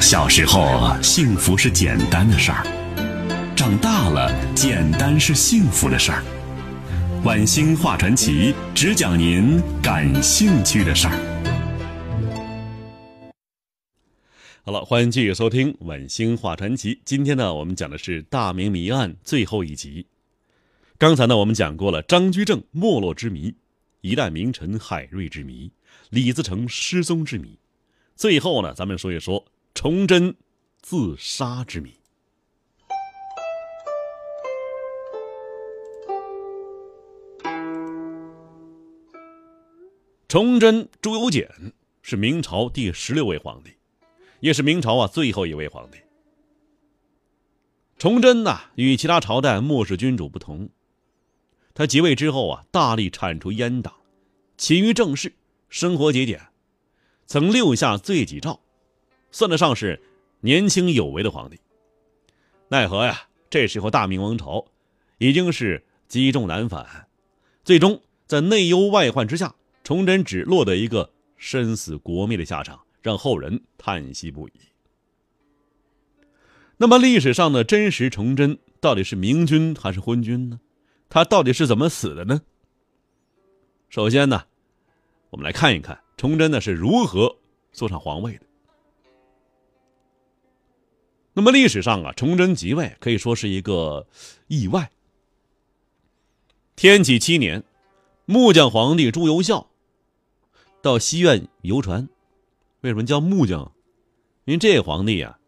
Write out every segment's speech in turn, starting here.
小时候，幸福是简单的事儿；长大了，简单是幸福的事儿。晚星话传奇，只讲您感兴趣的事儿。好了，欢迎继续收听《晚星话传奇》。今天呢，我们讲的是大明谜案最后一集。刚才呢，我们讲过了张居正没落之谜，一代名臣海瑞之谜，李自成失踪之谜。最后呢，咱们说一说崇祯自杀之谜。崇祯朱由检是明朝第十六位皇帝，也是明朝啊最后一位皇帝。崇祯呐，与其他朝代末世君主不同，他即位之后啊，大力铲除阉党，勤于政事，生活节俭。曾六下罪己诏，算得上是年轻有为的皇帝。奈何呀，这时候大明王朝已经是积重难返，最终在内忧外患之下，崇祯只落得一个身死国灭的下场，让后人叹息不已。那么，历史上的真实崇祯到底是明君还是昏君呢？他到底是怎么死的呢？首先呢，我们来看一看。崇祯呢是如何坐上皇位的？那么历史上啊，崇祯即位可以说是一个意外。天启七年，木匠皇帝朱由校到西苑游船。为什么叫木匠？因为这皇帝啊，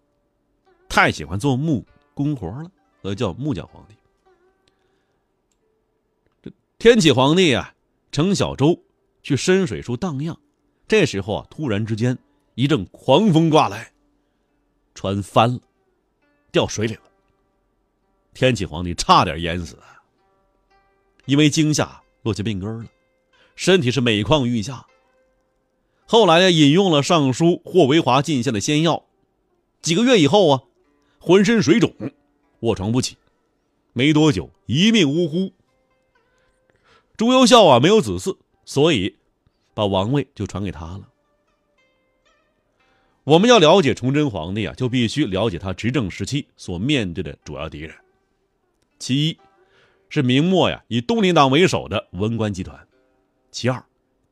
太喜欢做木工活了，所以叫木匠皇帝。这天启皇帝啊，乘小舟去深水处荡漾。这时候啊，突然之间一阵狂风刮来，船翻了，掉水里了。天启皇帝差点淹死，因为惊吓落下病根了，身体是每况愈下。后来呢，饮用了尚书霍维华进献的仙药，几个月以后啊，浑身水肿，卧床不起，没多久一命呜呼。朱由校啊，没有子嗣，所以。把王位就传给他了。我们要了解崇祯皇帝啊，就必须了解他执政时期所面对的主要敌人。其一，是明末呀以东林党为首的文官集团；其二，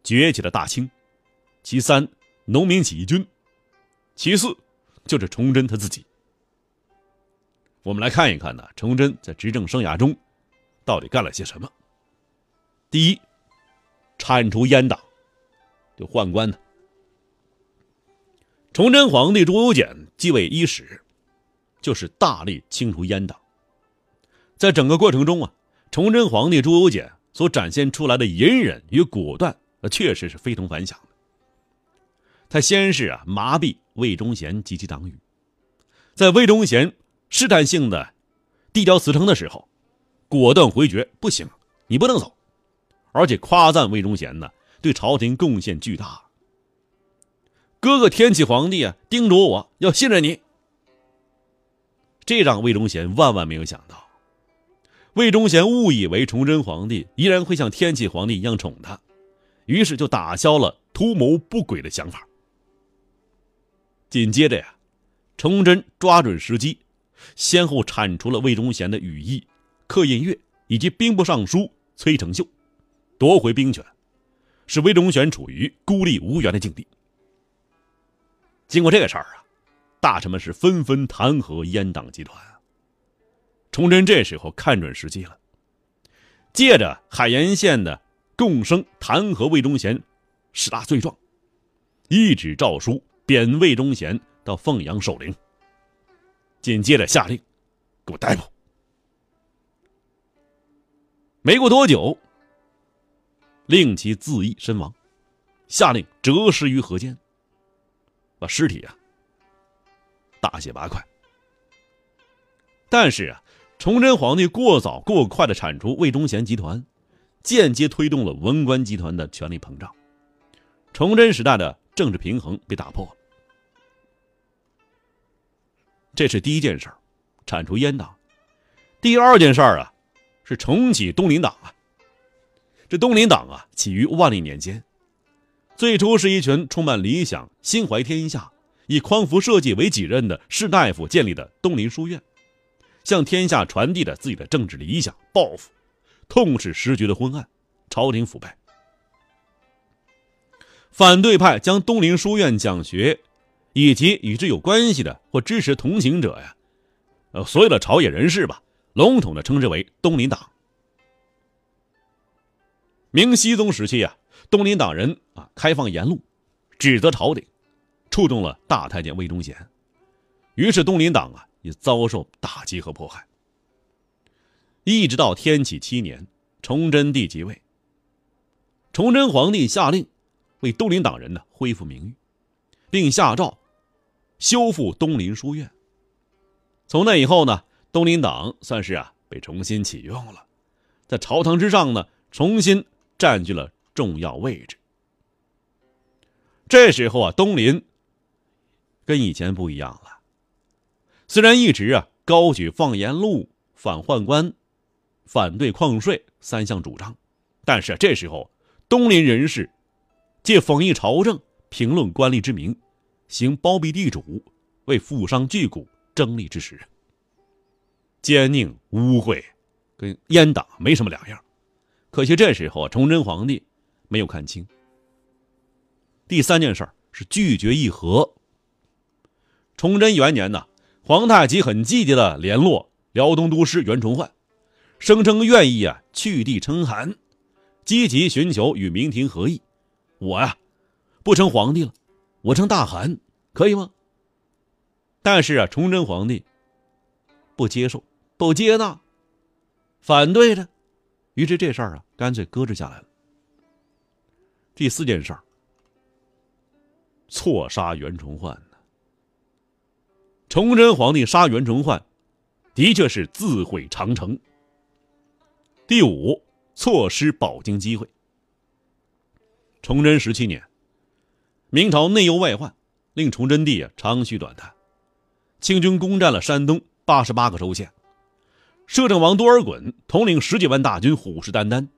崛起的大清；其三，农民起义军；其四，就是崇祯他自己。我们来看一看呢，崇祯在执政生涯中到底干了些什么。第一，铲除阉党。就宦官呢。崇祯皇帝朱由检继位伊始，就是大力清除阉党。在整个过程中啊，崇祯皇帝朱由检所展现出来的隐忍与果断，那确实是非同凡响的。他先是啊麻痹魏忠贤及其党羽，在魏忠贤试探性的递交辞呈的时候，果断回绝，不行，你不能走，而且夸赞魏忠贤呢。对朝廷贡献巨大。哥哥天启皇帝啊，叮嘱我要信任你。这让魏忠贤万万没有想到，魏忠贤误以为崇祯皇帝依然会像天启皇帝一样宠他，于是就打消了图谋不轨的想法。紧接着呀，崇祯抓准时机，先后铲除了魏忠贤的羽翼刻印月以及兵部尚书崔成秀，夺回兵权。使魏忠贤处于孤立无援的境地。经过这个事儿啊，大臣们是纷纷弹劾阉党集团。崇祯这时候看准时机了，借着海盐县的共生弹劾魏忠贤十大罪状，一纸诏书贬魏忠贤到凤阳守陵。紧接着下令，给我逮捕。没过多久。令其自缢身亡，下令折尸于河间，把尸体啊大卸八块。但是啊，崇祯皇帝过早过快的铲除魏忠贤集团，间接推动了文官集团的权力膨胀，崇祯时代的政治平衡被打破了。这是第一件事铲除阉党。第二件事啊，是重启东林党啊。这东林党啊，起于万历年间，最初是一群充满理想、心怀天下、以匡扶社稷为己任的士大夫建立的东林书院，向天下传递着自己的政治理想、抱负，痛斥时局的昏暗、朝廷腐败。反对派将东林书院讲学，以及与之有关系的或支持同行者呀，呃，所有的朝野人士吧，笼统的称之为东林党。明熹宗时期啊，东林党人啊开放言路，指责朝廷，触动了大太监魏忠贤，于是东林党啊也遭受打击和迫害。一直到天启七年，崇祯帝即位，崇祯皇帝下令。为东林党人呢恢复名誉，并下诏修复东林书院。从那以后呢，东林党算是啊被重新启用了，在朝堂之上呢重新占据了重要位置。这时候啊，东林跟以前不一样了。虽然一直啊高举放盐路、反宦官、反对矿税三项主张，但是这时候东林人士。借讽议朝政、评论官吏之名，行包庇地主、为富商巨贾争利之实，奸佞污秽，跟阉党没什么两样。可惜这时候崇祯皇帝没有看清。第三件事儿是拒绝议和。崇祯元年呢，皇太极很积极的联络辽东都师袁崇焕，声称愿意啊去帝称汗，积极寻求与明廷和议。我呀，不称皇帝了，我称大汗，可以吗？但是啊，崇祯皇帝不接受，不接纳，反对着，于是这事儿啊，干脆搁置下来了。第四件事儿，错杀袁崇焕呢。崇祯皇帝杀袁崇焕，的确是自毁长城。第五，错失保京机会。崇祯十七年，明朝内忧外患，令崇祯帝啊长吁短叹。清军攻占了山东八十八个州县，摄政王多尔衮统领十几万大军虎视眈眈。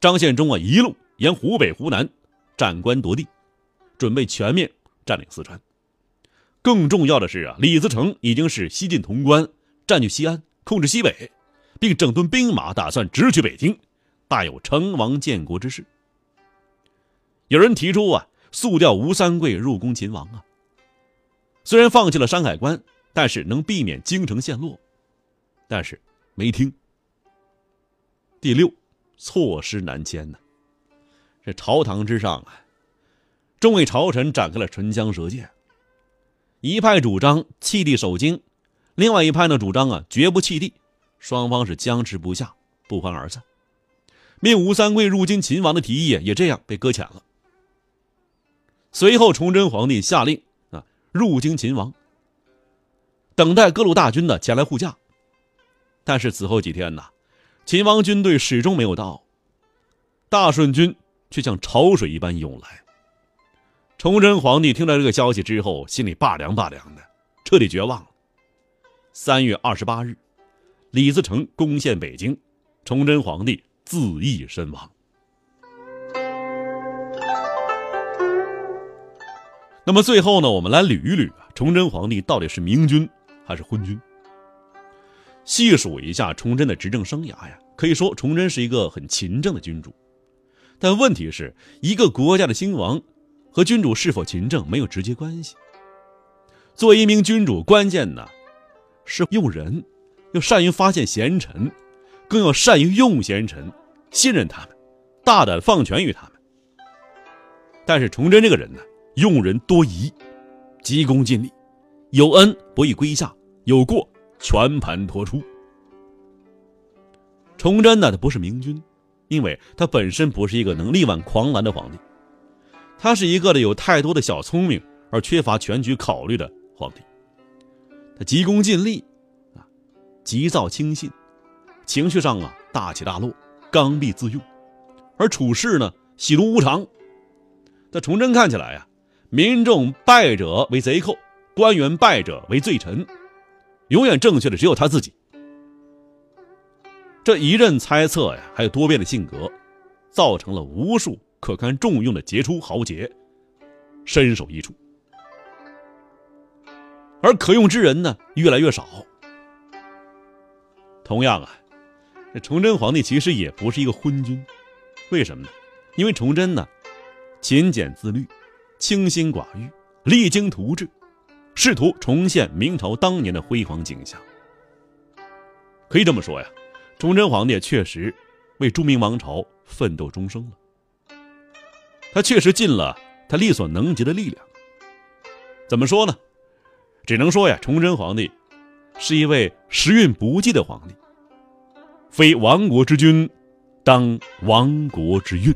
张献忠啊一路沿湖北、湖南斩关夺地，准备全面占领四川。更重要的是啊，李自成已经是西进潼关，占据西安，控制西北，并整顿兵马，打算直取北京，大有成王建国之势。有人提出啊，速调吴三桂入宫擒王啊。虽然放弃了山海关，但是能避免京城陷落，但是没听。第六，错失南迁呢。这朝堂之上啊，众位朝臣展开了唇枪舌剑，一派主张弃地守京，另外一派呢主张啊绝不弃地，双方是僵持不下，不欢而散。命吴三桂入京擒王的提议也这样被搁浅了。随后，崇祯皇帝下令啊，入京擒王，等待各路大军呢前来护驾。但是此后几天呢，秦王军队始终没有到，大顺军却像潮水一般涌来。崇祯皇帝听到这个消息之后，心里拔凉拔凉的，彻底绝望了。三月二十八日，李自成攻陷北京，崇祯皇帝自缢身亡。那么最后呢，我们来捋一捋啊，崇祯皇帝到底是明君还是昏君？细数一下崇祯的执政生涯呀，可以说崇祯是一个很勤政的君主。但问题是一个国家的兴亡和君主是否勤政没有直接关系。作为一名君主，关键呢是用人，要善于发现贤臣，更要善于用贤臣，信任他们，大胆放权于他们。但是崇祯这个人呢？用人多疑，急功近利，有恩不易归下，有过全盘托出。崇祯呢，他不是明君，因为他本身不是一个能力挽狂澜的皇帝，他是一个的有太多的小聪明而缺乏全局考虑的皇帝。他急功近利，啊，急躁轻信，情绪上啊大起大落，刚愎自用，而处事呢喜怒无常。在崇祯看起来呀。民众败者为贼寇，官员败者为罪臣，永远正确的只有他自己。这一任猜测呀，还有多变的性格，造成了无数可堪重用的杰出豪杰，身首异处。而可用之人呢，越来越少。同样啊，这崇祯皇帝其实也不是一个昏君，为什么呢？因为崇祯呢，勤俭自律，清心寡欲，励精图治，试图重现明朝当年的辉煌景象。可以这么说呀，崇祯皇帝确实为朱明王朝奋斗终生了。他确实尽了他力所能及的力量。怎么说呢？只能说呀，崇祯皇帝是一位时运不济的皇帝。非亡国之君，当亡国之运。